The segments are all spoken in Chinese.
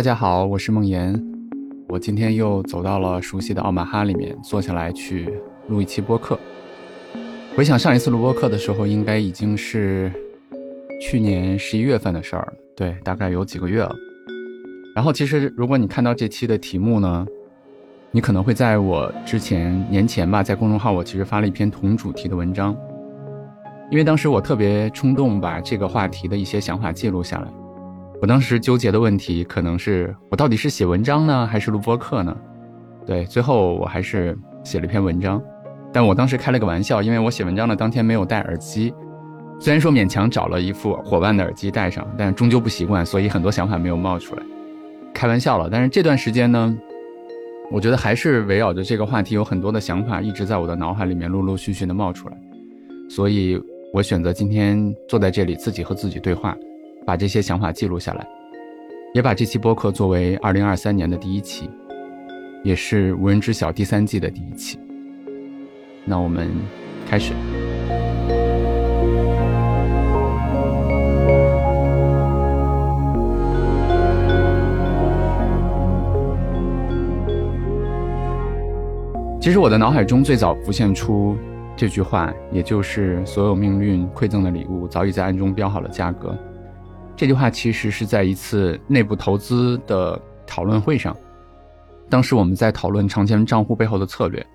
大家好，我是梦岩。我今天又走到了熟悉的奥马哈里面，坐下来去录一期播客。回想上一次录播客的时候，应该已经是去年十一月份的事儿了，对，大概有几个月了。然后，其实如果你看到这期的题目呢，你可能会在我之前年前吧，在公众号我其实发了一篇同主题的文章，因为当时我特别冲动，把这个话题的一些想法记录下来。我当时纠结的问题可能是我到底是写文章呢，还是录播课呢？对，最后我还是写了一篇文章，但我当时开了个玩笑，因为我写文章的当天没有戴耳机，虽然说勉强找了一副伙伴的耳机戴上，但终究不习惯，所以很多想法没有冒出来。开玩笑了，但是这段时间呢，我觉得还是围绕着这个话题，有很多的想法一直在我的脑海里面陆陆续续的冒出来，所以我选择今天坐在这里，自己和自己对话。把这些想法记录下来，也把这期播客作为二零二三年的第一期，也是无人知晓第三季的第一期。那我们开始。其实我的脑海中最早浮现出这句话，也就是“所有命运馈赠的礼物，早已在暗中标好了价格”。这句话其实是在一次内部投资的讨论会上，当时我们在讨论长钱账户背后的策略。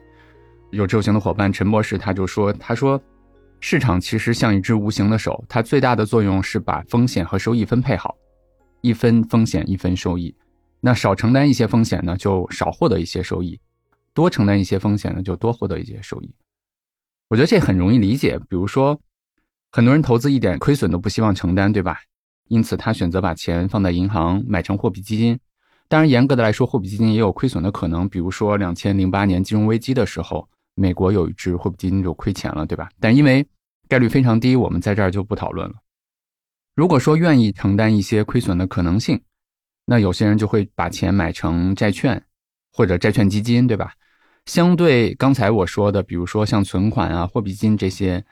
有志有行的伙伴陈博士他就说：“他说，市场其实像一只无形的手，它最大的作用是把风险和收益分配好，一分风险一分收益。那少承担一些风险呢，就少获得一些收益；多承担一些风险呢，就多获得一些收益。我觉得这很容易理解。比如说，很多人投资一点亏损都不希望承担，对吧？”因此，他选择把钱放在银行，买成货币基金。当然，严格的来说，货币基金也有亏损的可能。比如说，两千零八年金融危机的时候，美国有一只货币基金就亏钱了，对吧？但因为概率非常低，我们在这儿就不讨论了。如果说愿意承担一些亏损的可能性，那有些人就会把钱买成债券或者债券基金，对吧？相对刚才我说的，比如说像存款啊、货币基金这些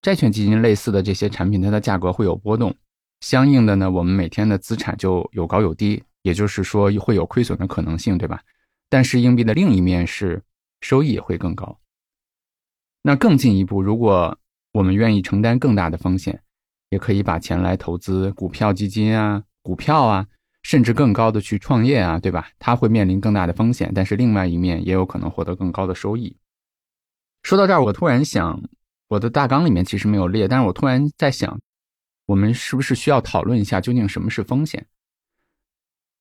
债券基金类似的这些产品，它的价格会有波动。相应的呢，我们每天的资产就有高有低，也就是说会有亏损的可能性，对吧？但是硬币的另一面是收益也会更高。那更进一步，如果我们愿意承担更大的风险，也可以把钱来投资股票基金啊、股票啊，甚至更高的去创业啊，对吧？它会面临更大的风险，但是另外一面也有可能获得更高的收益。说到这儿，我突然想，我的大纲里面其实没有列，但是我突然在想。我们是不是需要讨论一下究竟什么是风险？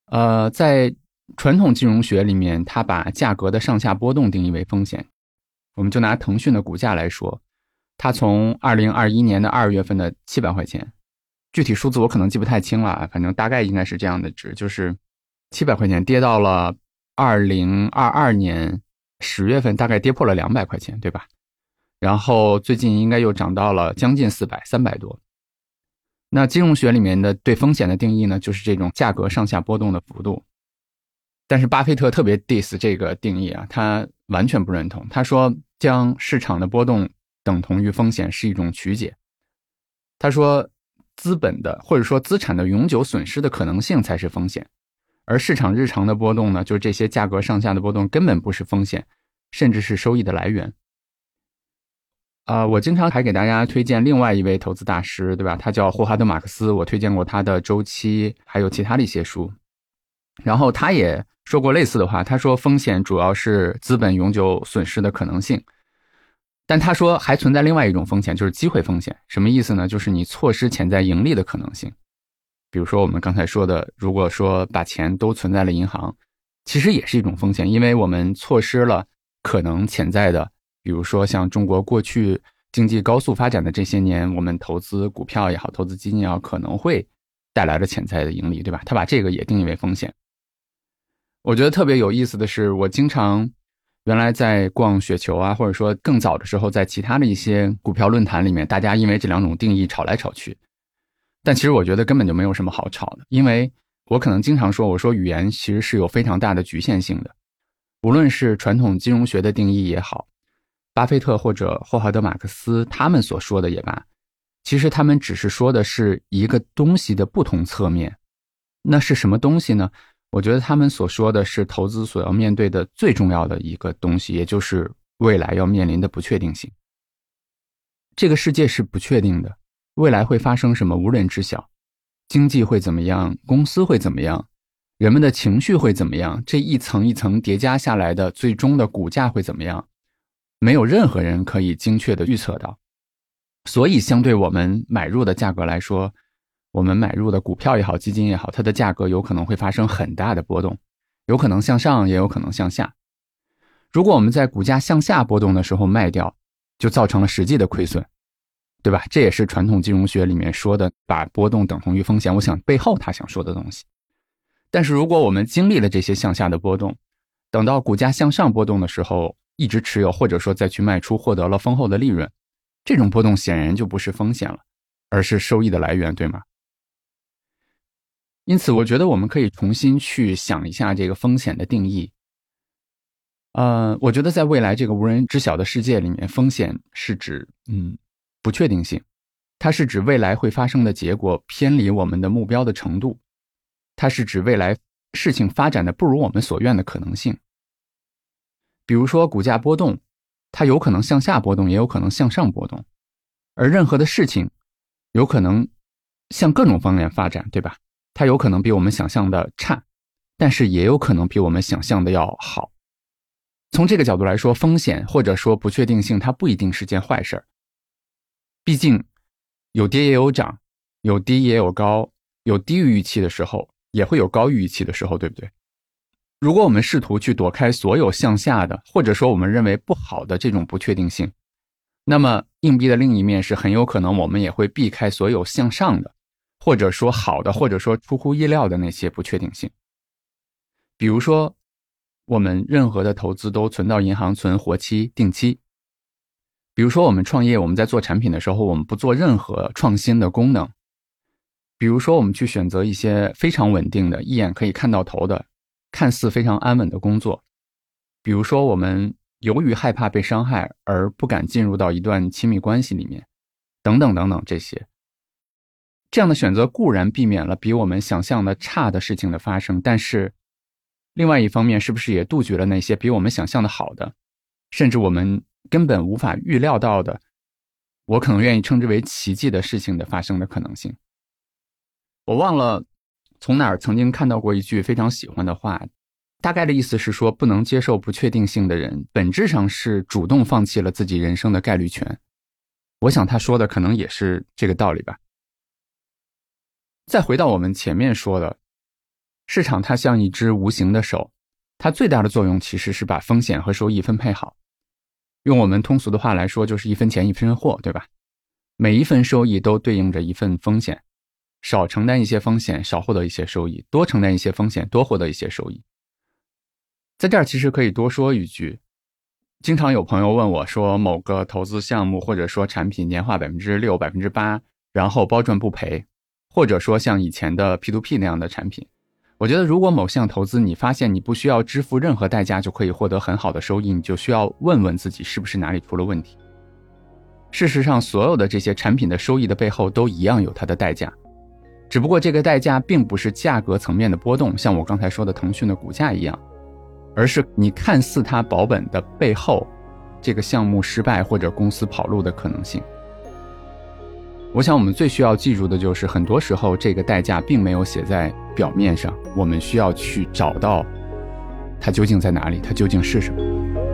呃，在传统金融学里面，它把价格的上下波动定义为风险。我们就拿腾讯的股价来说，它从二零二一年的二月份的七百块钱，具体数字我可能记不太清了，反正大概应该是这样的值，就是七百块钱跌到了二零二二年十月份，大概跌破了两百块钱，对吧？然后最近应该又涨到了将近四百，三百多。那金融学里面的对风险的定义呢，就是这种价格上下波动的幅度。但是巴菲特特别 diss 这个定义啊，他完全不认同。他说，将市场的波动等同于风险是一种曲解。他说，资本的或者说资产的永久损失的可能性才是风险，而市场日常的波动呢，就是这些价格上下的波动根本不是风险，甚至是收益的来源。啊，我经常还给大家推荐另外一位投资大师，对吧？他叫霍华德·马克思，我推荐过他的周期，还有其他的一些书。然后他也说过类似的话，他说风险主要是资本永久损失的可能性，但他说还存在另外一种风险，就是机会风险。什么意思呢？就是你错失潜在盈利的可能性。比如说我们刚才说的，如果说把钱都存在了银行，其实也是一种风险，因为我们错失了可能潜在的。比如说，像中国过去经济高速发展的这些年，我们投资股票也好，投资基金也好，可能会带来的潜在的盈利，对吧？他把这个也定义为风险。我觉得特别有意思的是，我经常原来在逛雪球啊，或者说更早的时候，在其他的一些股票论坛里面，大家因为这两种定义吵来吵去。但其实我觉得根本就没有什么好吵的，因为我可能经常说，我说语言其实是有非常大的局限性的，无论是传统金融学的定义也好。巴菲特或者霍华德·马克思他们所说的也罢，其实他们只是说的是一个东西的不同侧面，那是什么东西呢？我觉得他们所说的是投资所要面对的最重要的一个东西，也就是未来要面临的不确定性。这个世界是不确定的，未来会发生什么无人知晓，经济会怎么样，公司会怎么样，人们的情绪会怎么样，这一层一层叠加下来的最终的股价会怎么样，没有任何人可以精确的预测到。所以，相对我们买入的价格来说，我们买入的股票也好，基金也好，它的价格有可能会发生很大的波动，有可能向上，也有可能向下。如果我们在股价向下波动的时候卖掉，就造成了实际的亏损，对吧？这也是传统金融学里面说的把波动等同于风险。我想背后他想说的东西。但是如果我们经历了这些向下的波动，等到股价向上波动的时候，一直持有或者说再去卖出，获得了丰厚的利润。这种波动显然就不是风险了，而是收益的来源，对吗？因此，我觉得我们可以重新去想一下这个风险的定义。呃，我觉得在未来这个无人知晓的世界里面，风险是指嗯不确定性，它是指未来会发生的结果偏离我们的目标的程度，它是指未来事情发展的不如我们所愿的可能性。比如说股价波动。它有可能向下波动，也有可能向上波动，而任何的事情有可能向各种方面发展，对吧？它有可能比我们想象的差，但是也有可能比我们想象的要好。从这个角度来说，风险或者说不确定性，它不一定是件坏事儿。毕竟有跌也有涨，有低也有高，有低于预期的时候，也会有高于预期的时候，对不对？如果我们试图去躲开所有向下的，或者说我们认为不好的这种不确定性，那么硬币的另一面是很有可能我们也会避开所有向上的，或者说好的，或者说出乎意料的那些不确定性。比如说，我们任何的投资都存到银行存活期、定期。比如说，我们创业，我们在做产品的时候，我们不做任何创新的功能。比如说，我们去选择一些非常稳定的、一眼可以看到头的。看似非常安稳的工作，比如说我们由于害怕被伤害而不敢进入到一段亲密关系里面，等等等等这些，这样的选择固然避免了比我们想象的差的事情的发生，但是另外一方面是不是也杜绝了那些比我们想象的好的，甚至我们根本无法预料到的，我可能愿意称之为奇迹的事情的发生的可能性？我忘了。从哪儿曾经看到过一句非常喜欢的话，大概的意思是说，不能接受不确定性的人，本质上是主动放弃了自己人生的概率权。我想他说的可能也是这个道理吧。再回到我们前面说的，市场它像一只无形的手，它最大的作用其实是把风险和收益分配好。用我们通俗的话来说，就是一分钱一分货，对吧？每一份收益都对应着一份风险。少承担一些风险，少获得一些收益；多承担一些风险，多获得一些收益。在这儿其实可以多说一句：经常有朋友问我说，某个投资项目或者说产品年化百分之六、百分之八，然后包赚不赔，或者说像以前的 P to P 那样的产品，我觉得如果某项投资你发现你不需要支付任何代价就可以获得很好的收益，你就需要问问自己是不是哪里出了问题。事实上，所有的这些产品的收益的背后都一样有它的代价。只不过这个代价并不是价格层面的波动，像我刚才说的腾讯的股价一样，而是你看似它保本的背后，这个项目失败或者公司跑路的可能性。我想我们最需要记住的就是，很多时候这个代价并没有写在表面上，我们需要去找到它究竟在哪里，它究竟是什么。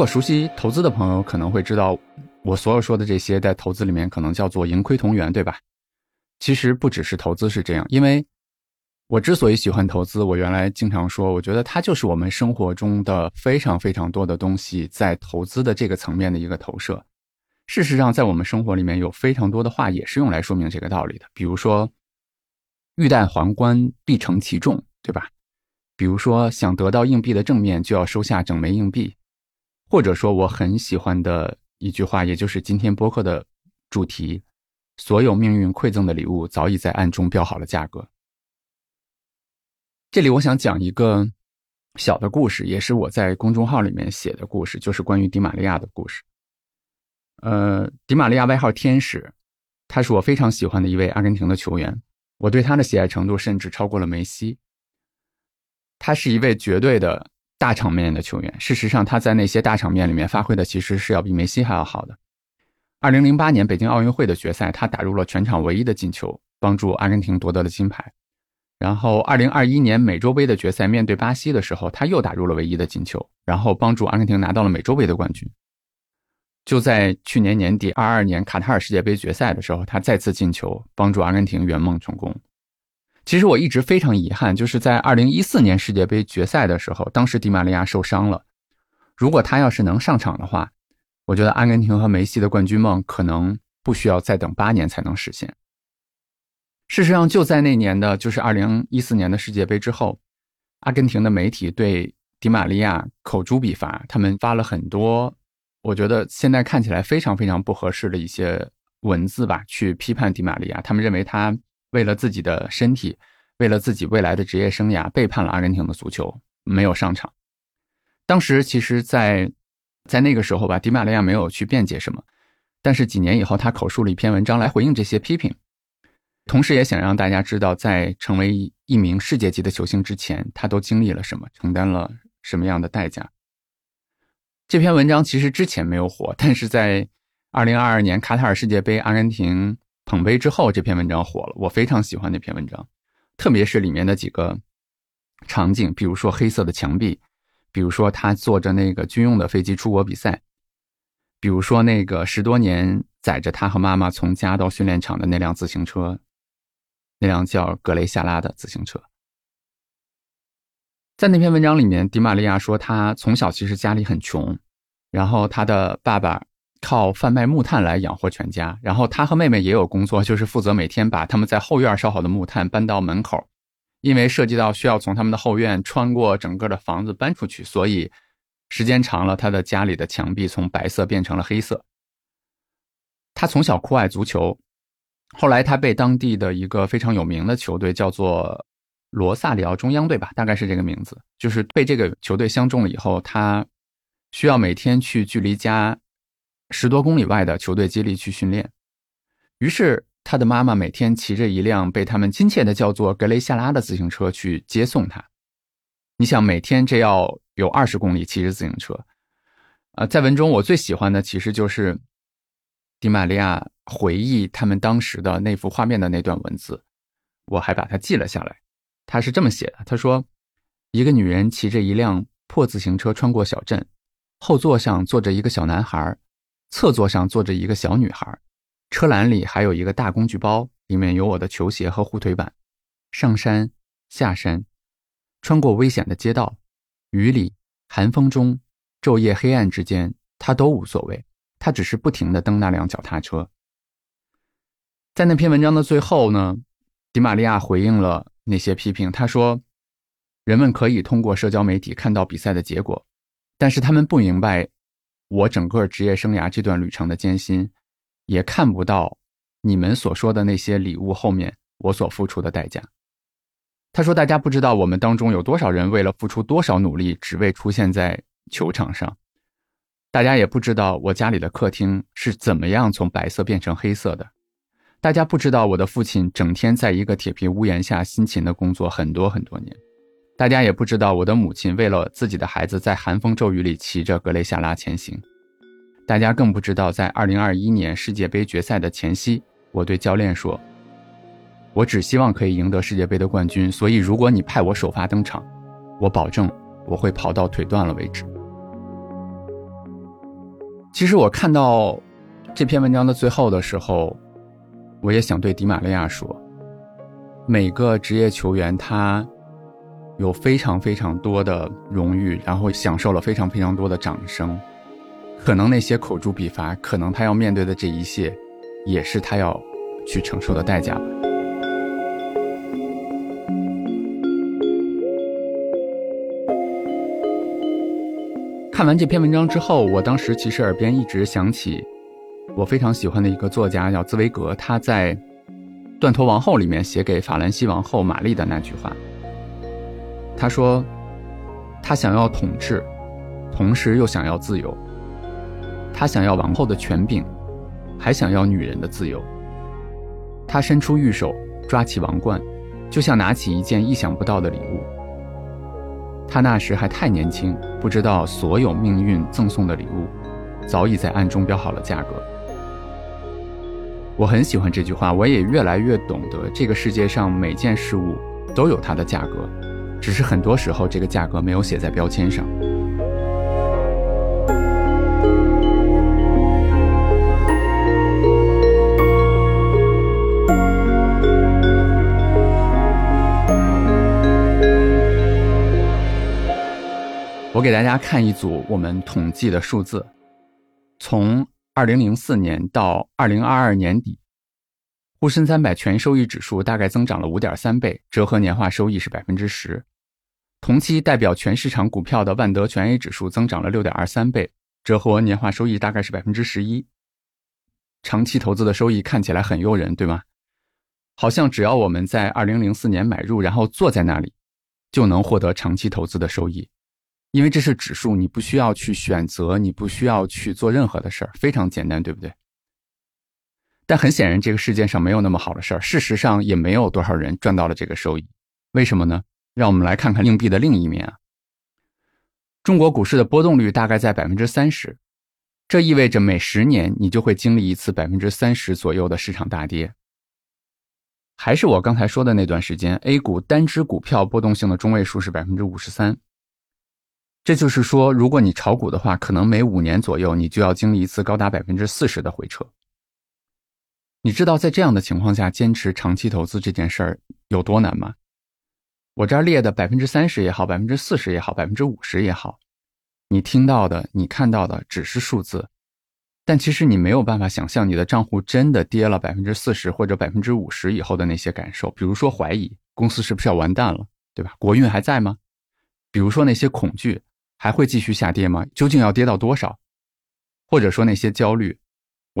如果熟悉投资的朋友可能会知道，我所有说的这些在投资里面可能叫做盈亏同源，对吧？其实不只是投资是这样，因为我之所以喜欢投资，我原来经常说，我觉得它就是我们生活中的非常非常多的东西在投资的这个层面的一个投射。事实上，在我们生活里面有非常多的话也是用来说明这个道理的，比如说“欲戴皇冠，必承其重”，对吧？比如说想得到硬币的正面，就要收下整枚硬币。或者说我很喜欢的一句话，也就是今天播客的主题：所有命运馈赠的礼物早已在暗中标好了价格。这里我想讲一个小的故事，也是我在公众号里面写的故事，就是关于迪玛利亚的故事。呃，迪玛利亚外号天使，他是我非常喜欢的一位阿根廷的球员，我对他的喜爱程度甚至超过了梅西。他是一位绝对的大场面的球员，事实上他在那些大场面里面发挥的其实是要比梅西还要好的。二零零八年北京奥运会的决赛，他打入了全场唯一的进球，帮助阿根廷夺得了金牌。然后，二零二一年美洲杯的决赛面对巴西的时候，他又打入了唯一的进球，然后帮助阿根廷拿到了美洲杯的冠军。就在去年年底，二二年卡塔尔世界杯决赛的时候，他再次进球，帮助阿根廷圆梦成功。其实我一直非常遗憾，就是在二零一四年世界杯决赛的时候，当时迪玛利亚受伤了。如果他要是能上场的话，我觉得阿根廷和梅西的冠军梦可能不需要再等八年才能实现。事实上，就在那年的，就是二零一四年的世界杯之后，阿根廷的媒体对迪玛利亚口诛笔伐，他们发了很多，我觉得现在看起来非常非常不合适的一些文字吧，去批判迪玛利亚。他们认为他为了自己的身体，为了自己未来的职业生涯，背叛了阿根廷的足球，没有上场。当时其实，在在那个时候吧，迪玛利亚没有去辩解什么，但是几年以后，他口述了一篇文章来回应这些批评。同时，也想让大家知道，在成为一名世界级的球星之前，他都经历了什么，承担了什么样的代价。这篇文章其实之前没有火，但是在2022年卡塔尔世界杯阿根廷捧杯之后，这篇文章火了。我非常喜欢那篇文章，特别是里面的几个场景，比如说黑色的墙壁，比如说他坐着那个军用的飞机出国比赛，比如说那个十多年载着他和妈妈从家到训练场的那辆自行车。那辆叫格雷夏拉的自行车，在那篇文章里面，迪玛利亚说他从小其实家里很穷，然后他的爸爸靠贩卖木炭来养活全家，然后他和妹妹也有工作，就是负责每天把他们在后院烧好的木炭搬到门口，因为涉及到需要从他们的后院穿过整个的房子搬出去，所以时间长了，他的家里的墙壁从白色变成了黑色。他从小酷爱足球。后来，他被当地的一个非常有名的球队叫做罗萨里奥中央队吧，大概是这个名字。就是被这个球队相中了以后，他需要每天去距离家十多公里外的球队基地去训练。于是，他的妈妈每天骑着一辆被他们亲切的叫做格雷夏拉的自行车去接送他。你想，每天这要有二十公里骑着自行车。呃，在文中我最喜欢的其实就是迪玛利亚。回忆他们当时的那幅画面的那段文字，我还把它记了下来。他是这么写的：“他说，一个女人骑着一辆破自行车穿过小镇，后座上坐着一个小男孩，侧座上坐着一个小女孩，车篮里还有一个大工具包，里面有我的球鞋和护腿板。上山下山，穿过危险的街道，雨里、寒风中、昼夜黑暗之间，他都无所谓。他只是不停地蹬那辆脚踏车。”在那篇文章的最后呢，迪玛利亚回应了那些批评。他说：“人们可以通过社交媒体看到比赛的结果，但是他们不明白我整个职业生涯这段旅程的艰辛，也看不到你们所说的那些礼物后面我所付出的代价。”他说：“大家不知道我们当中有多少人为了付出多少努力，只为出现在球场上。大家也不知道我家里的客厅是怎么样从白色变成黑色的。”大家不知道，我的父亲整天在一个铁皮屋檐下辛勤的工作很多很多年。大家也不知道，我的母亲为了自己的孩子，在寒风骤雨里骑着格雷夏拉前行。大家更不知道，在2021年世界杯决赛的前夕，我对教练说：“我只希望可以赢得世界杯的冠军。所以，如果你派我首发登场，我保证我会跑到腿断了为止。”其实，我看到这篇文章的最后的时候。我也想对迪玛利亚说，每个职业球员他有非常非常多的荣誉，然后享受了非常非常多的掌声，可能那些口诛笔伐，可能他要面对的这一切，也是他要去承受的代价。看完这篇文章之后，我当时其实耳边一直响起。我非常喜欢的一个作家叫茨威格，他在《断头王后》里面写给法兰西王后玛丽的那句话：“他说，他想要统治，同时又想要自由。他想要王后的权柄，还想要女人的自由。他伸出玉手，抓起王冠，就像拿起一件意想不到的礼物。他那时还太年轻，不知道所有命运赠送的礼物，早已在暗中标好了价格。我很喜欢这句话，我也越来越懂得，这个世界上每件事物都有它的价格，只是很多时候这个价格没有写在标签上。我给大家看一组我们统计的数字，从二零零四年到二零二二年底，沪深三百全收益指数大概增长了五点三倍，折合年化收益是百分之十。同期代表全市场股票的万德全 A 指数增长了六点二三倍，折合年化收益大概是百分之十一。长期投资的收益看起来很诱人，对吗？好像只要我们在二零零四年买入，然后坐在那里，就能获得长期投资的收益。因为这是指数，你不需要去选择，你不需要去做任何的事儿，非常简单，对不对？但很显然，这个世界上没有那么好的事儿。事实上，也没有多少人赚到了这个收益。为什么呢？让我们来看看硬币的另一面啊。中国股市的波动率大概在百分之三十，这意味着每十年你就会经历一次百分之三十左右的市场大跌。还是我刚才说的那段时间，A 股单只股票波动性的中位数是百分之五十三。这就是说，如果你炒股的话，可能每五年左右你就要经历一次高达百分之四十的回撤。你知道在这样的情况下坚持长期投资这件事儿有多难吗？我这儿列的百分之三十也好，百分之四十也好，百分之五十也好，你听到的、你看到的只是数字，但其实你没有办法想象你的账户真的跌了百分之四十或者百分之五十以后的那些感受。比如说怀疑公司是不是要完蛋了，对吧？国运还在吗？比如说那些恐惧。还会继续下跌吗？究竟要跌到多少？或者说那些焦虑，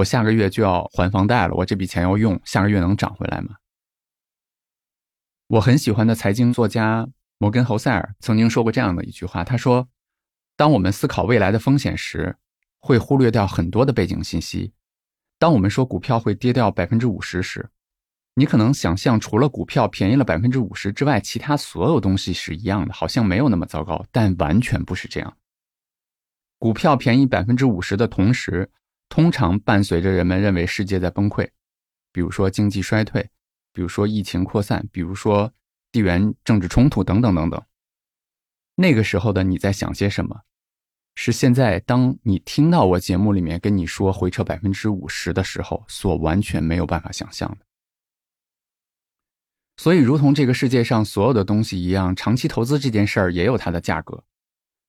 我下个月就要还房贷了，我这笔钱要用，下个月能涨回来吗？我很喜欢的财经作家摩根·侯塞尔曾经说过这样的一句话，他说：“当我们思考未来的风险时，会忽略掉很多的背景信息。当我们说股票会跌掉百分之五十时。”你可能想象，除了股票便宜了百分之五十之外，其他所有东西是一样的，好像没有那么糟糕，但完全不是这样。股票便宜百分之五十的同时，通常伴随着人们认为世界在崩溃，比如说经济衰退，比如说疫情扩散，比如说地缘政治冲突等等等等。那个时候的你在想些什么？是现在当你听到我节目里面跟你说回撤百分之五十的时候，所完全没有办法想象的。所以，如同这个世界上所有的东西一样，长期投资这件事儿也有它的价格，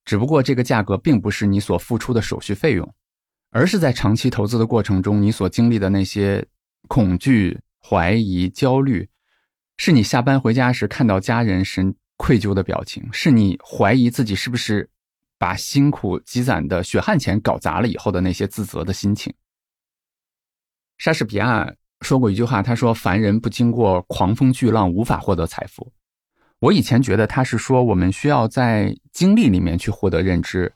只不过这个价格并不是你所付出的手续费用，而是在长期投资的过程中你所经历的那些恐惧、怀疑、焦虑，是你下班回家时看到家人时愧疚的表情，是你怀疑自己是不是把辛苦积攒的血汗钱搞砸了以后的那些自责的心情。莎士比亚。说过一句话，他说：“凡人不经过狂风巨浪，无法获得财富。”我以前觉得他是说我们需要在经历里面去获得认知，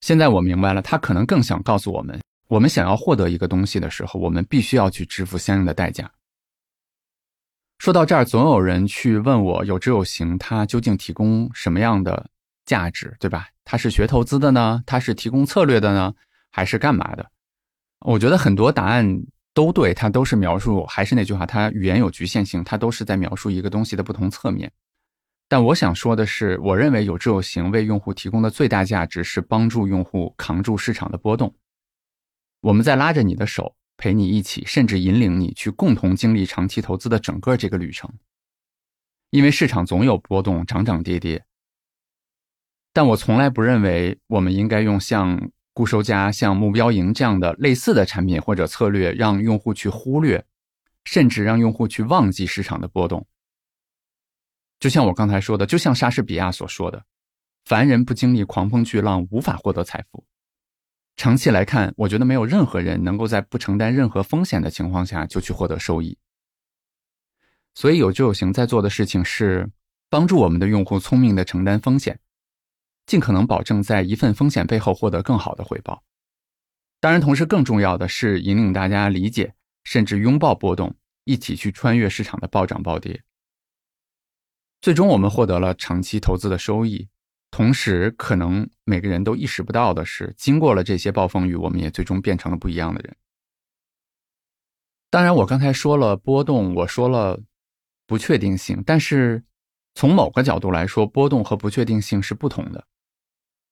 现在我明白了，他可能更想告诉我们，我们想要获得一个东西的时候，我们必须要去支付相应的代价。说到这儿，总有人去问我有知有行，它究竟提供什么样的价值，对吧？他是学投资的呢？他是提供策略的呢？还是干嘛的？我觉得很多答案。都对，它都是描述，还是那句话，它语言有局限性，它都是在描述一个东西的不同侧面。但我想说的是，我认为有知有行为用户提供的最大价值是帮助用户扛住市场的波动。我们在拉着你的手，陪你一起，甚至引领你去共同经历长期投资的整个这个旅程。因为市场总有波动，涨涨跌跌。但我从来不认为我们应该用像。固收加像目标营这样的类似的产品或者策略，让用户去忽略，甚至让用户去忘记市场的波动。就像我刚才说的，就像莎士比亚所说的：“凡人不经历狂风巨浪，无法获得财富。”长期来看，我觉得没有任何人能够在不承担任何风险的情况下就去获得收益。所以有就有行在做的事情是，帮助我们的用户聪明的承担风险，尽可能保证在一份风险背后获得更好的回报。当然，同时更重要的是引领大家理解甚至拥抱波动，一起去穿越市场的暴涨暴跌。最终，我们获得了长期投资的收益。同时，可能每个人都意识不到的是，经过了这些暴风雨，我们也最终变成了不一样的人。当然，我刚才说了波动，我说了不确定性，但是从某个角度来说，波动和不确定性是不同的。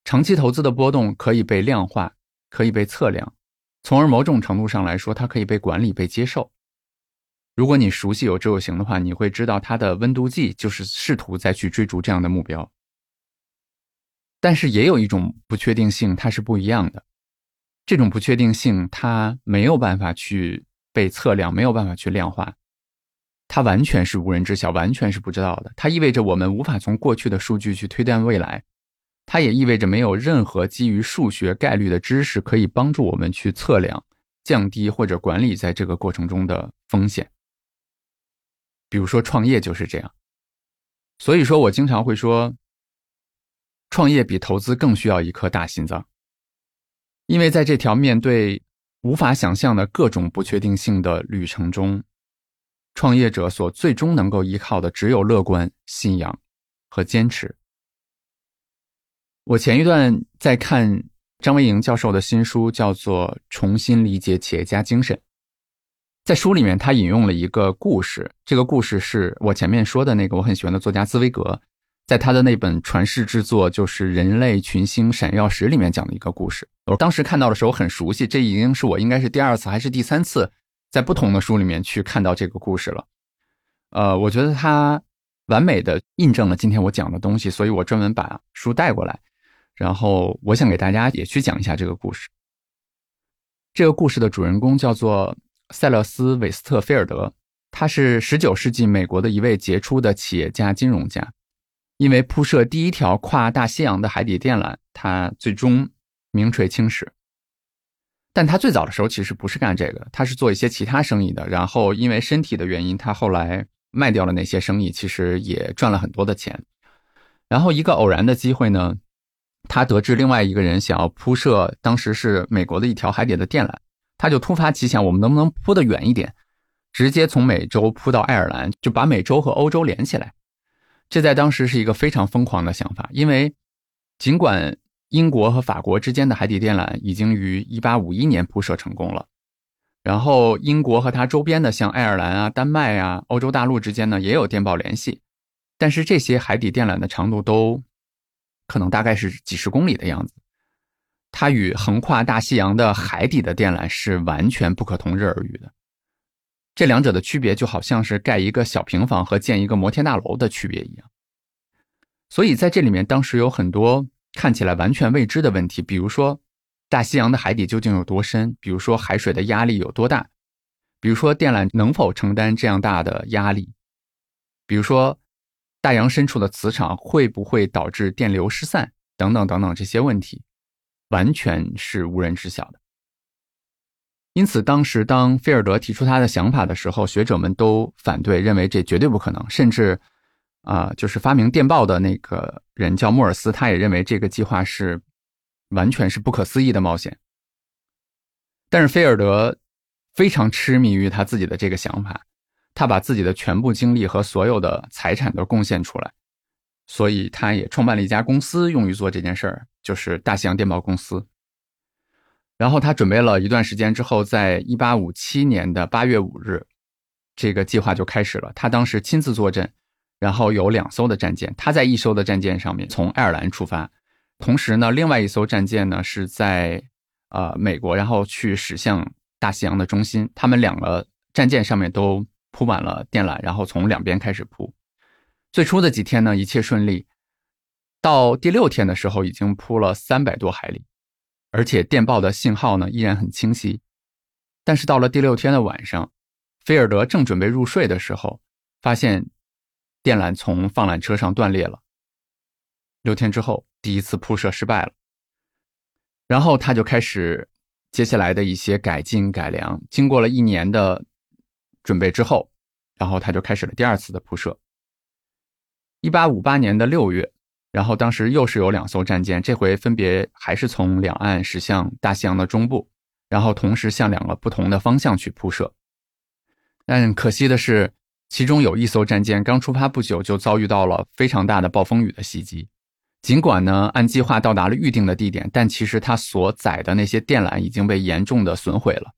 长期投资的波动可以被量化，可以被测量，从而某种程度上来说，它可以被管理、被接受。如果你熟悉有志有行的话，你会知道它的温度计就是试图再去追逐这样的目标。但是也有一种不确定性，它是不一样的。这种不确定性，它没有办法去被测量，没有办法去量化，它完全是无人知晓，完全是不知道的。它意味着我们无法从过去的数据去推断未来，它也意味着没有任何基于数学概率的知识可以帮助我们去测量、降低或者管理在这个过程中的风险。比如说创业就是这样。所以说我经常会说。创业比投资更需要一颗大心脏，因为在这条面对无法想象的各种不确定性的旅程中，创业者所最终能够依靠的只有乐观、信仰和坚持。我前一段在看张维迎教授的新书，叫做《重新理解企业家精神》。在书里面，他引用了一个故事，这个故事是我前面说的那个我很喜欢的作家茨威格。在他的那本传世之作，就是《人类群星闪耀时》里面讲的一个故事。我当时看到的时候很熟悉，这已经是我应该是第二次还是第三次，在不同的书里面去看到这个故事了。呃，我觉得它完美的印证了今天我讲的东西，所以我专门把书带过来，然后我想给大家也去讲一下这个故事。这个故事的主人公叫做塞勒斯·韦斯特菲尔德，他是19世纪美国的一位杰出的企业家、金融家。因为铺设第一条跨大西洋的海底电缆，他最终名垂青史。但他最早的时候其实不是干这个，他是做一些其他生意的。然后因为身体的原因，他后来卖掉了那些生意，其实也赚了很多的钱。然后一个偶然的机会呢，他得知另外一个人想要铺设当时是美国的一条海底的电缆，他就突发奇想，我们能不能铺得远一点，直接从美洲铺到爱尔兰，就把美洲和欧洲连起来。这在当时是一个非常疯狂的想法，因为尽管英国和法国之间的海底电缆已经于1851年铺设成功了，然后英国和它周边的像爱尔兰啊、丹麦啊、欧洲大陆之间呢也有电报联系，但是这些海底电缆的长度都可能大概是几十公里的样子，它与横跨大西洋的海底的电缆是完全不可同日而语的。这两者的区别就好像是盖一个小平房和建一个摩天大楼的区别一样，所以在这里面，当时有很多看起来完全未知的问题，比如说大西洋的海底究竟有多深，比如说海水的压力有多大，比如说电缆能否承担这样大的压力，比如说大洋深处的磁场会不会导致电流失散，等等等等，这些问题完全是无人知晓的。因此，当时当菲尔德提出他的想法的时候，学者们都反对，认为这绝对不可能。甚至，啊，就是发明电报的那个人叫莫尔斯，他也认为这个计划是完全是不可思议的冒险。但是，菲尔德非常痴迷于他自己的这个想法，他把自己的全部精力和所有的财产都贡献出来，所以他也创办了一家公司，用于做这件事儿，就是大西洋电报公司。然后他准备了一段时间之后，在一八五七年的八月五日，这个计划就开始了。他当时亲自坐镇，然后有两艘的战舰，他在一艘的战舰上面从爱尔兰出发，同时呢，另外一艘战舰呢是在呃美国，然后去驶向大西洋的中心。他们两个战舰上面都铺满了电缆，然后从两边开始铺。最初的几天呢，一切顺利，到第六天的时候，已经铺了三百多海里。而且电报的信号呢依然很清晰，但是到了第六天的晚上，菲尔德正准备入睡的时候，发现电缆从放缆车上断裂了。六天之后，第一次铺设失败了，然后他就开始接下来的一些改进改良。经过了一年的准备之后，然后他就开始了第二次的铺设。一八五八年的六月，然后当时又是有两艘战舰，这回分别还是从两岸驶向大西洋的中部，然后同时向两个不同的方向去铺设。但可惜的是，其中有一艘战舰刚出发不久就遭遇到了非常大的暴风雨的袭击。尽管呢按计划到达了预定的地点，但其实它所载的那些电缆已经被严重的损毁了。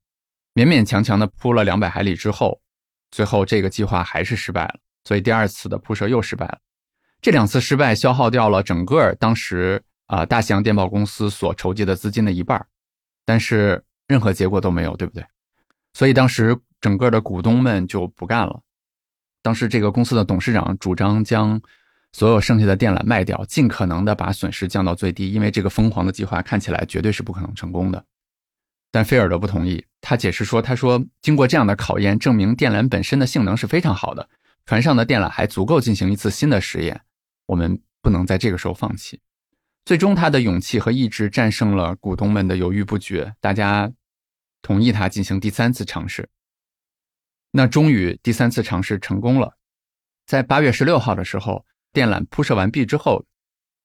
勉勉强强的铺了两百海里之后，最后这个计划还是失败了，所以第二次的铺设又失败了。这两次失败消耗掉了整个当时啊大西洋电报公司所筹集的资金的一半，但是任何结果都没有，对不对？所以当时整个的股东们就不干了。当时这个公司的董事长主张将所有剩下的电缆卖掉，尽可能的把损失降到最低，因为这个疯狂的计划看起来绝对是不可能成功的。但菲尔德不同意，他解释说：“他说经过这样的考验，证明电缆本身的性能是非常好的，船上的电缆还足够进行一次新的实验。”我们不能在这个时候放弃。最终，他的勇气和意志战胜了股东们的犹豫不决，大家同意他进行第三次尝试。那终于，第三次尝试成功了。在八月十六号的时候，电缆铺设完毕之后，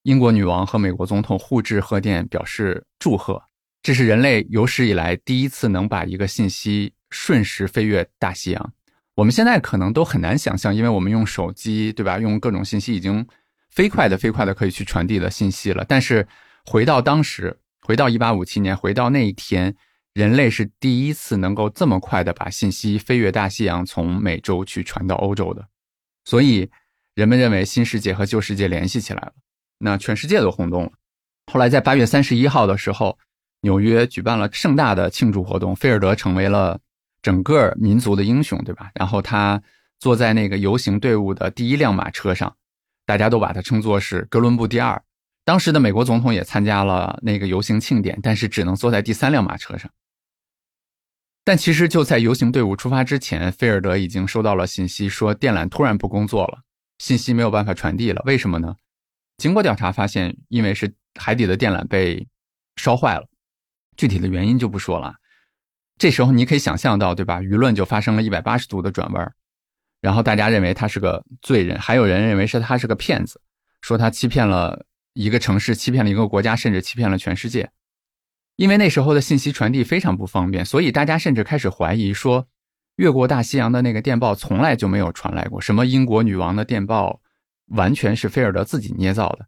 英国女王和美国总统互致贺电，表示祝贺。这是人类有史以来第一次能把一个信息瞬时飞越大西洋。我们现在可能都很难想象，因为我们用手机，对吧？用各种信息已经。飞快的、飞快的可以去传递的信息了。但是回到当时，回到一八五七年，回到那一天，人类是第一次能够这么快的把信息飞越大西洋，从美洲去传到欧洲的。所以人们认为新世界和旧世界联系起来了，那全世界都轰动了。后来在八月三十一号的时候，纽约举办了盛大的庆祝活动，菲尔德成为了整个民族的英雄，对吧？然后他坐在那个游行队伍的第一辆马车上。大家都把它称作是哥伦布第二。当时的美国总统也参加了那个游行庆典，但是只能坐在第三辆马车上。但其实就在游行队伍出发之前，菲尔德已经收到了信息，说电缆突然不工作了，信息没有办法传递了。为什么呢？经过调查发现，因为是海底的电缆被烧坏了，具体的原因就不说了。这时候你可以想象到，对吧？舆论就发生了一百八十度的转弯。然后大家认为他是个罪人，还有人认为是他是个骗子，说他欺骗了一个城市，欺骗了一个国家，甚至欺骗了全世界。因为那时候的信息传递非常不方便，所以大家甚至开始怀疑说，越过大西洋的那个电报从来就没有传来过。什么英国女王的电报，完全是菲尔德自己捏造的。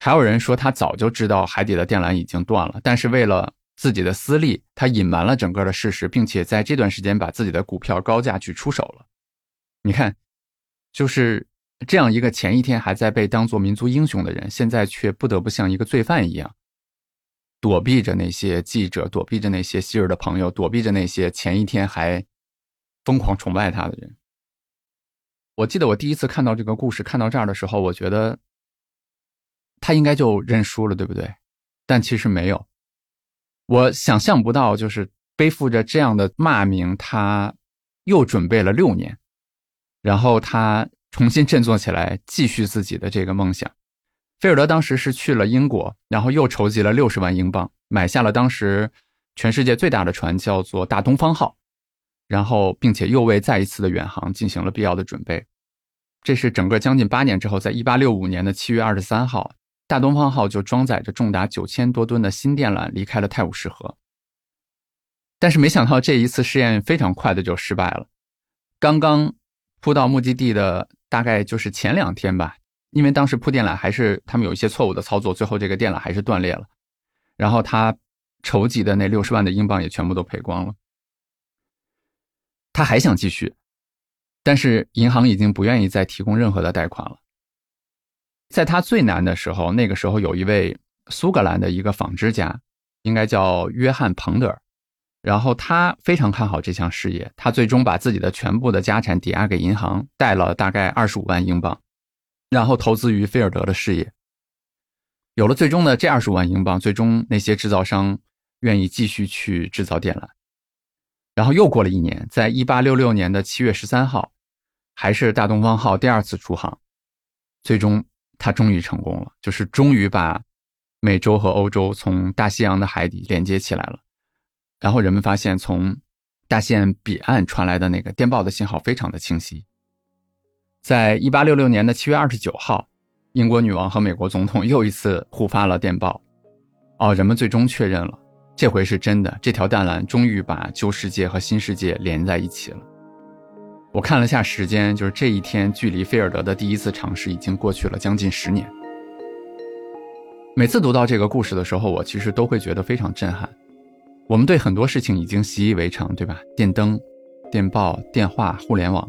还有人说他早就知道海底的电缆已经断了，但是为了自己的私利，他隐瞒了整个的事实，并且在这段时间把自己的股票高价去出手了。你看，就是这样一个前一天还在被当做民族英雄的人，现在却不得不像一个罪犯一样，躲避着那些记者，躲避着那些昔日的朋友，躲避着那些前一天还疯狂崇拜他的人。我记得我第一次看到这个故事，看到这儿的时候，我觉得他应该就认输了，对不对？但其实没有，我想象不到，就是背负着这样的骂名，他又准备了六年。然后他重新振作起来，继续自己的这个梦想。菲尔德当时是去了英国，然后又筹集了六十万英镑，买下了当时全世界最大的船，叫做大东方号。然后，并且又为再一次的远航进行了必要的准备。这是整个将近八年之后，在一八六五年的七月二十三号，大东方号就装载着重达九千多吨的新电缆离开了泰晤士河。但是没想到这一次试验非常快的就失败了，刚刚。铺到目的地的大概就是前两天吧，因为当时铺电缆还是他们有一些错误的操作，最后这个电缆还是断裂了，然后他筹集的那六十万的英镑也全部都赔光了。他还想继续，但是银行已经不愿意再提供任何的贷款了。在他最难的时候，那个时候有一位苏格兰的一个纺织家，应该叫约翰彭德尔。然后他非常看好这项事业，他最终把自己的全部的家产抵押给银行，贷了大概二十五万英镑，然后投资于菲尔德的事业。有了最终的这二十五万英镑，最终那些制造商愿意继续去制造电缆。然后又过了一年，在一八六六年的七月十三号，还是大东方号第二次出航，最终他终于成功了，就是终于把美洲和欧洲从大西洋的海底连接起来了。然后人们发现，从大西洋彼岸传来的那个电报的信号非常的清晰。在一八六六年的七月二十九号，英国女王和美国总统又一次互发了电报。哦，人们最终确认了，这回是真的，这条淡蓝终于把旧世界和新世界连在一起了。我看了下时间，就是这一天，距离菲尔德的第一次尝试已经过去了将近十年。每次读到这个故事的时候，我其实都会觉得非常震撼。我们对很多事情已经习以为常，对吧？电灯、电报、电话、互联网。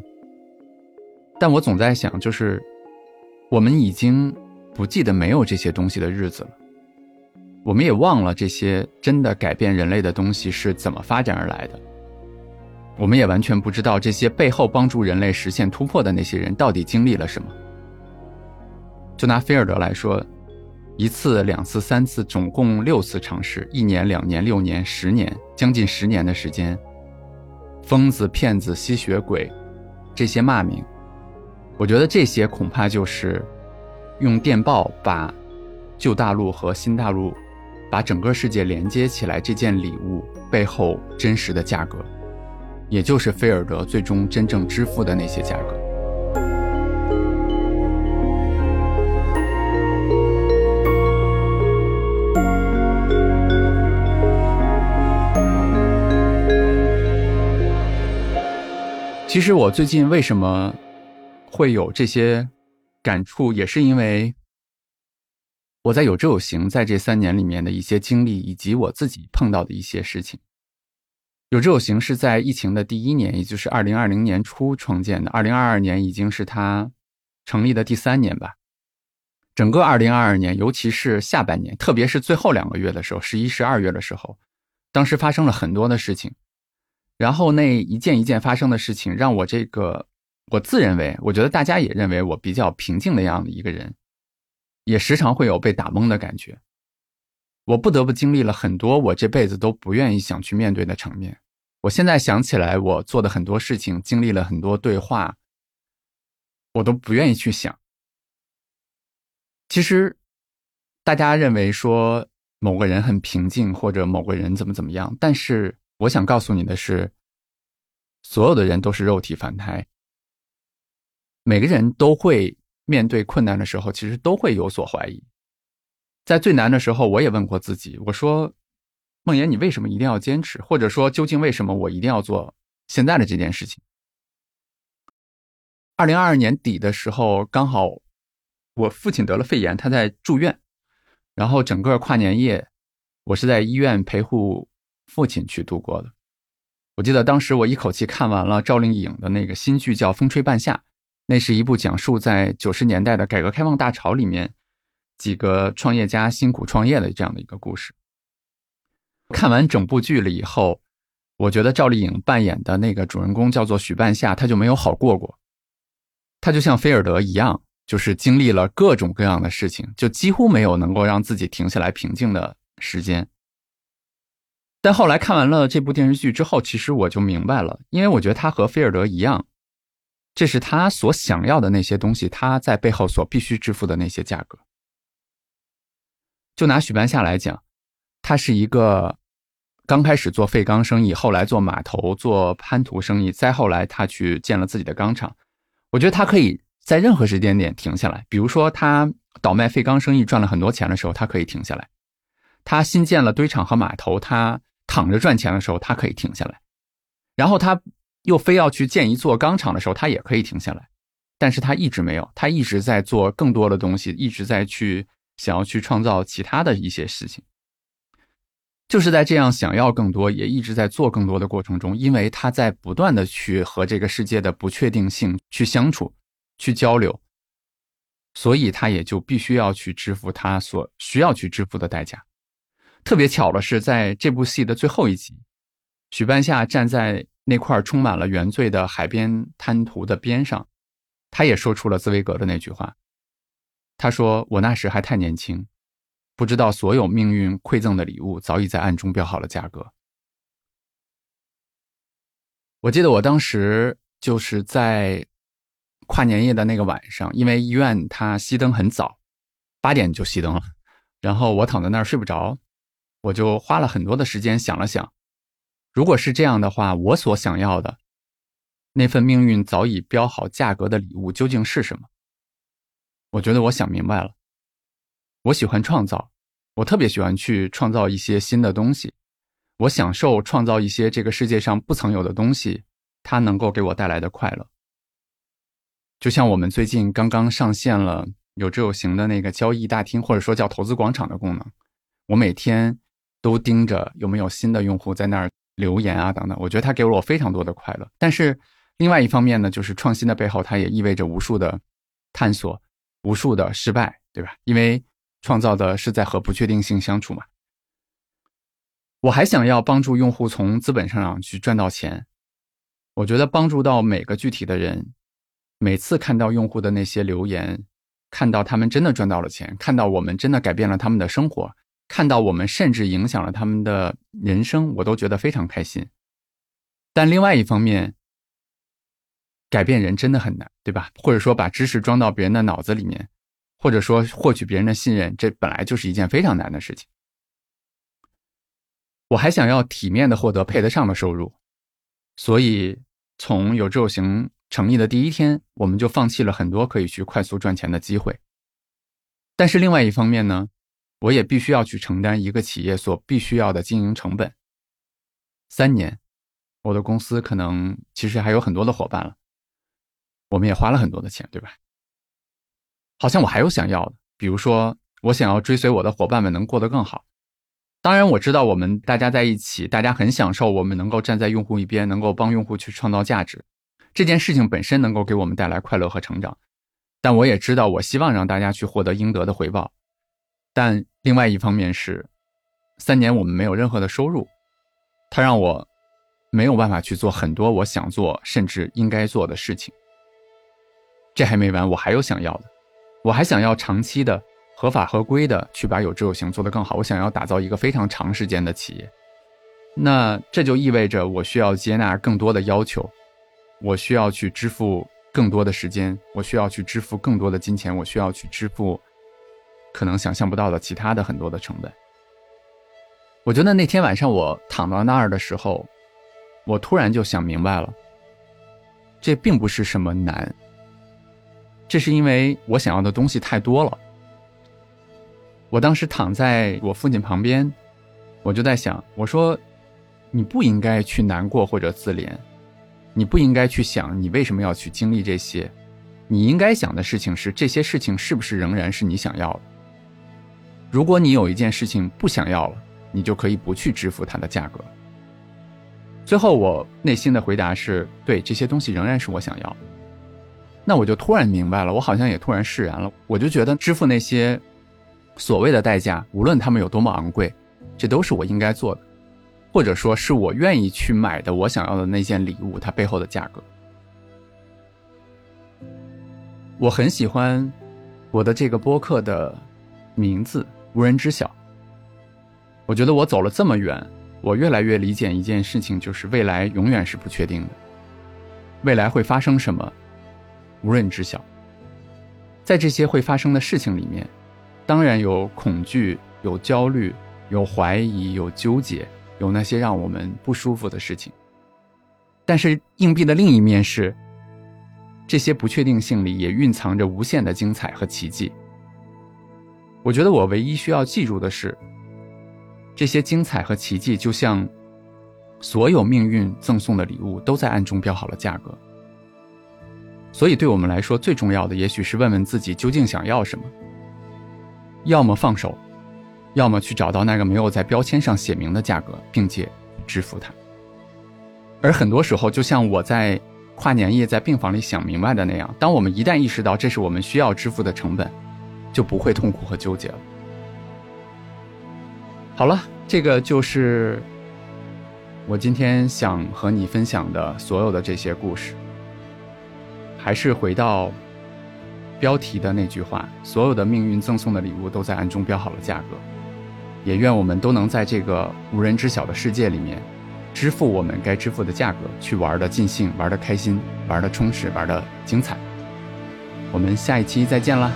但我总在想，就是我们已经不记得没有这些东西的日子了，我们也忘了这些真的改变人类的东西是怎么发展而来的。我们也完全不知道这些背后帮助人类实现突破的那些人到底经历了什么。就拿菲尔德来说。一次、两次、三次，总共六次尝试，一年、两年、六年、十年，将近十年的时间。疯子、骗子、吸血鬼，这些骂名，我觉得这些恐怕就是用电报把旧大陆和新大陆，把整个世界连接起来这件礼物背后真实的价格，也就是菲尔德最终真正支付的那些价格。其实我最近为什么会有这些感触，也是因为我在有志有行在这三年里面的一些经历，以及我自己碰到的一些事情。有志有行是在疫情的第一年，也就是二零二零年初创建的，二零二二年已经是它成立的第三年吧。整个二零二二年，尤其是下半年，特别是最后两个月的时候，十一、十二月的时候，当时发生了很多的事情。然后那一件一件发生的事情，让我这个我自认为，我觉得大家也认为我比较平静的样的一个人，也时常会有被打懵的感觉。我不得不经历了很多我这辈子都不愿意想去面对的场面。我现在想起来，我做的很多事情，经历了很多对话，我都不愿意去想。其实，大家认为说某个人很平静，或者某个人怎么怎么样，但是。我想告诉你的是，所有的人都是肉体凡胎，每个人都会面对困难的时候，其实都会有所怀疑。在最难的时候，我也问过自己，我说：“梦妍，你为什么一定要坚持？或者说，究竟为什么我一定要做现在的这件事情？”二零二二年底的时候，刚好我父亲得了肺炎，他在住院，然后整个跨年夜，我是在医院陪护。父亲去度过的。我记得当时我一口气看完了赵丽颖的那个新剧，叫《风吹半夏》，那是一部讲述在九十年代的改革开放大潮里面几个创业家辛苦创业的这样的一个故事。看完整部剧了以后，我觉得赵丽颖扮演的那个主人公叫做许半夏，他就没有好过过。他就像菲尔德一样，就是经历了各种各样的事情，就几乎没有能够让自己停下来平静的时间。但后来看完了这部电视剧之后，其实我就明白了，因为我觉得他和菲尔德一样，这是他所想要的那些东西，他在背后所必须支付的那些价格。就拿许半夏来讲，他是一个刚开始做废钢生意，后来做码头、做潘图生意，再后来他去建了自己的钢厂。我觉得他可以在任何时间点停下来，比如说他倒卖废钢生意赚了很多钱的时候，他可以停下来；他新建了堆场和码头，他。躺着赚钱的时候，他可以停下来；然后他又非要去建一座钢厂的时候，他也可以停下来。但是他一直没有，他一直在做更多的东西，一直在去想要去创造其他的一些事情。就是在这样想要更多，也一直在做更多的过程中，因为他在不断的去和这个世界的不确定性去相处、去交流，所以他也就必须要去支付他所需要去支付的代价。特别巧的是，在这部戏的最后一集，许半夏站在那块充满了原罪的海边滩涂的边上，他也说出了茨威格的那句话。他说：“我那时还太年轻，不知道所有命运馈赠的礼物早已在暗中标好了价格。”我记得我当时就是在跨年夜的那个晚上，因为医院它熄灯很早，八点就熄灯了，然后我躺在那儿睡不着。我就花了很多的时间想了想，如果是这样的话，我所想要的，那份命运早已标好价格的礼物究竟是什么？我觉得我想明白了。我喜欢创造，我特别喜欢去创造一些新的东西。我享受创造一些这个世界上不曾有的东西，它能够给我带来的快乐。就像我们最近刚刚上线了有志有行的那个交易大厅，或者说叫投资广场的功能，我每天都盯着有没有新的用户在那儿留言啊等等。我觉得它给了我非常多的快乐。但是另外一方面呢，就是创新的背后，它也意味着无数的探索。无数的失败，对吧？因为创造的是在和不确定性相处嘛。我还想要帮助用户从资本上去赚到钱。我觉得帮助到每个具体的人，每次看到用户的那些留言，看到他们真的赚到了钱，看到我们真的改变了他们的生活，看到我们甚至影响了他们的人生，我都觉得非常开心。但另外一方面，改变人真的很难，对吧？或者说把知识装到别人的脑子里面，或者说获取别人的信任，这本来就是一件非常难的事情。我还想要体面的获得配得上的收入，所以从有志有行成立的第一天，我们就放弃了很多可以去快速赚钱的机会。但是另外一方面呢，我也必须要去承担一个企业所必须要的经营成本。三年，我的公司可能其实还有很多的伙伴了。我们也花了很多的钱，对吧？好像我还有想要的，比如说，我想要追随我的伙伴们能过得更好。当然，我知道我们大家在一起，大家很享受，我们能够站在用户一边，能够帮用户去创造价值，这件事情本身能够给我们带来快乐和成长。但我也知道，我希望让大家去获得应得的回报。但另外一方面是，三年我们没有任何的收入，它让我没有办法去做很多我想做甚至应该做的事情。这还没完，我还有想要的，我还想要长期的、合法合规的去把有志有行做得更好。我想要打造一个非常长时间的企业，那这就意味着我需要接纳更多的要求，我需要去支付更多的时间，我需要去支付更多的金钱，我需要去支付可能想象不到的其他的很多的成本。我觉得那天晚上我躺到那儿的时候，我突然就想明白了，这并不是什么难。这是因为我想要的东西太多了。我当时躺在我父亲旁边，我就在想：我说，你不应该去难过或者自怜，你不应该去想你为什么要去经历这些，你应该想的事情是这些事情是不是仍然是你想要的。如果你有一件事情不想要了，你就可以不去支付它的价格。最后，我内心的回答是：对，这些东西仍然是我想要。那我就突然明白了，我好像也突然释然了。我就觉得支付那些所谓的代价，无论他们有多么昂贵，这都是我应该做的，或者说是我愿意去买的我想要的那件礼物，它背后的价格。我很喜欢我的这个播客的名字“无人知晓”。我觉得我走了这么远，我越来越理解一件事情，就是未来永远是不确定的，未来会发生什么？无人知晓，在这些会发生的事情里面，当然有恐惧、有焦虑、有怀疑、有纠结，有那些让我们不舒服的事情。但是硬币的另一面是，这些不确定性里也蕴藏着无限的精彩和奇迹。我觉得我唯一需要记住的是，这些精彩和奇迹就像所有命运赠送的礼物，都在暗中标好了价格。所以，对我们来说，最重要的也许是问问自己究竟想要什么。要么放手，要么去找到那个没有在标签上写明的价格，并且支付它。而很多时候，就像我在跨年夜在病房里想明白的那样，当我们一旦意识到这是我们需要支付的成本，就不会痛苦和纠结了。好了，这个就是我今天想和你分享的所有的这些故事。还是回到标题的那句话：所有的命运赠送的礼物都在暗中标好了价格。也愿我们都能在这个无人知晓的世界里面，支付我们该支付的价格，去玩的尽兴，玩的开心，玩的充实，玩的精彩。我们下一期再见啦！